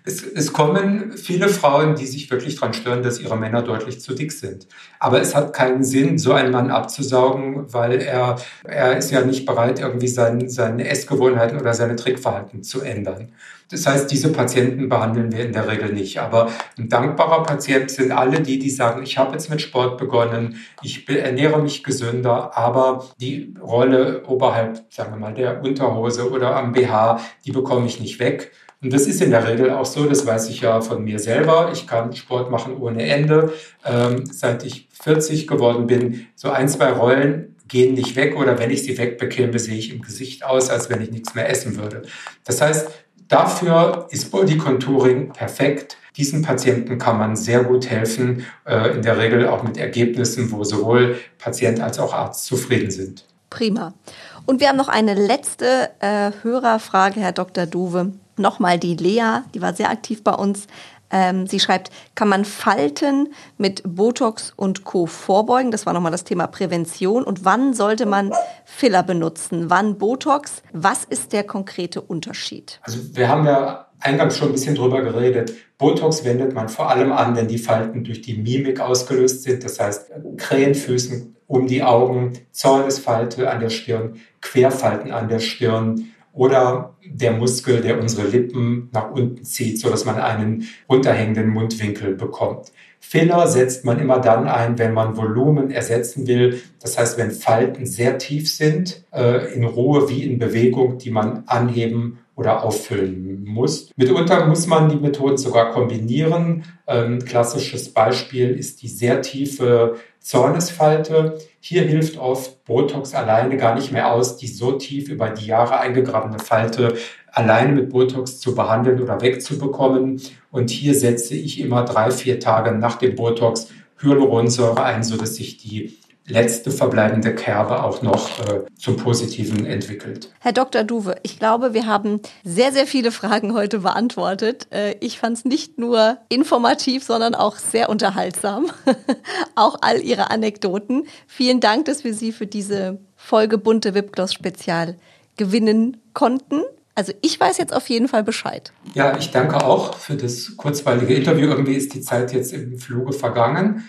es, es kommen viele Frauen, die sich wirklich daran stören, dass ihre Männer deutlich zu dick sind. Aber es hat keinen Sinn, so einen Mann abzusaugen, weil er, er ist ja nicht bereit, irgendwie sein, seine Essgewohnheiten oder seine Trickverhalten zu ändern. Das heißt, diese Patienten behandeln wir in der Regel nicht. Aber ein dankbarer Patient sind alle die, die sagen, ich habe jetzt mit Sport begonnen, ich ernähre mich gesünder, aber die Rolle oberhalb, sagen wir mal, der Unterhose oder am BH, die bekomme ich nicht weg. Und das ist in der Regel auch so, das weiß ich ja von mir selber. Ich kann Sport machen ohne Ende. Ähm, seit ich 40 geworden bin, so ein, zwei Rollen gehen nicht weg oder wenn ich sie wegbekäme, sehe ich im Gesicht aus, als wenn ich nichts mehr essen würde. Das heißt, Dafür ist Body Contouring perfekt. Diesen Patienten kann man sehr gut helfen, äh, in der Regel auch mit Ergebnissen, wo sowohl Patient als auch Arzt zufrieden sind. Prima. Und wir haben noch eine letzte äh, Hörerfrage, Herr Dr. Duwe. Nochmal die Lea, die war sehr aktiv bei uns. Ähm, sie schreibt, kann man Falten mit Botox und Co. vorbeugen? Das war nochmal das Thema Prävention. Und wann sollte man Filler benutzen? Wann Botox? Was ist der konkrete Unterschied? Also wir haben ja eingangs schon ein bisschen drüber geredet. Botox wendet man vor allem an, wenn die Falten durch die Mimik ausgelöst sind. Das heißt, Krähenfüßen um die Augen, Zornesfalte an der Stirn, Querfalten an der Stirn oder der Muskel, der unsere Lippen nach unten zieht, sodass man einen runterhängenden Mundwinkel bekommt. Filler setzt man immer dann ein, wenn man Volumen ersetzen will. Das heißt, wenn Falten sehr tief sind, äh, in Ruhe wie in Bewegung, die man anheben oder auffüllen muss. Mitunter muss man die Methoden sogar kombinieren. Ein klassisches Beispiel ist die sehr tiefe Zornesfalte. Hier hilft oft Botox alleine gar nicht mehr aus, die so tief über die Jahre eingegrabene Falte alleine mit Botox zu behandeln oder wegzubekommen. Und hier setze ich immer drei, vier Tage nach dem Botox Hyaluronsäure ein, sodass sich die letzte verbleibende Kerbe auch noch äh, zum Positiven entwickelt. Herr Dr. Duwe, ich glaube, wir haben sehr, sehr viele Fragen heute beantwortet. Äh, ich fand es nicht nur informativ, sondern auch sehr unterhaltsam. auch all Ihre Anekdoten. Vielen Dank, dass wir Sie für diese Folge Bunte Wipgloss Spezial gewinnen konnten. Also ich weiß jetzt auf jeden Fall Bescheid. Ja, ich danke auch für das kurzweilige Interview. Irgendwie ist die Zeit jetzt im Fluge vergangen.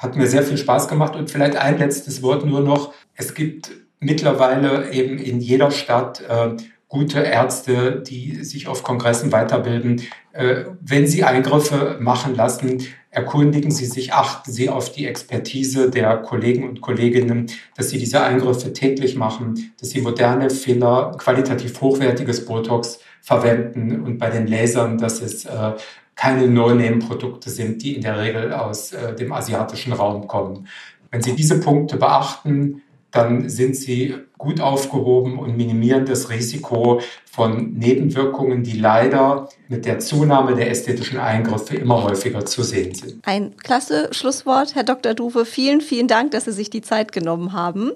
Hat mir sehr viel Spaß gemacht. Und vielleicht ein letztes Wort nur noch. Es gibt mittlerweile eben in jeder Stadt äh, gute Ärzte, die sich auf Kongressen weiterbilden. Äh, wenn Sie Eingriffe machen lassen, erkundigen Sie sich, achten Sie auf die Expertise der Kollegen und Kolleginnen, dass Sie diese Eingriffe täglich machen, dass Sie moderne Filler, qualitativ hochwertiges Botox verwenden und bei den Lasern, dass es äh, keine No-Name-Produkte sind, die in der Regel aus äh, dem asiatischen Raum kommen. Wenn Sie diese Punkte beachten, dann sind Sie gut aufgehoben und minimieren das Risiko von Nebenwirkungen, die leider mit der Zunahme der ästhetischen Eingriffe immer häufiger zu sehen sind. Ein klasse Schlusswort, Herr Dr. Duwe. Vielen, vielen Dank, dass Sie sich die Zeit genommen haben.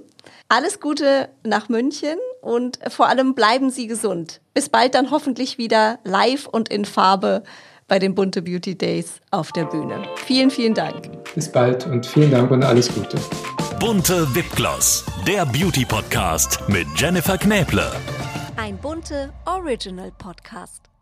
Alles Gute nach München und vor allem bleiben Sie gesund. Bis bald dann hoffentlich wieder live und in Farbe bei den Bunte Beauty Days auf der Bühne. Vielen, vielen Dank. Bis bald und vielen Dank und alles Gute. Bunte Wipgloss, der Beauty Podcast mit Jennifer Knäble. Ein bunte Original Podcast.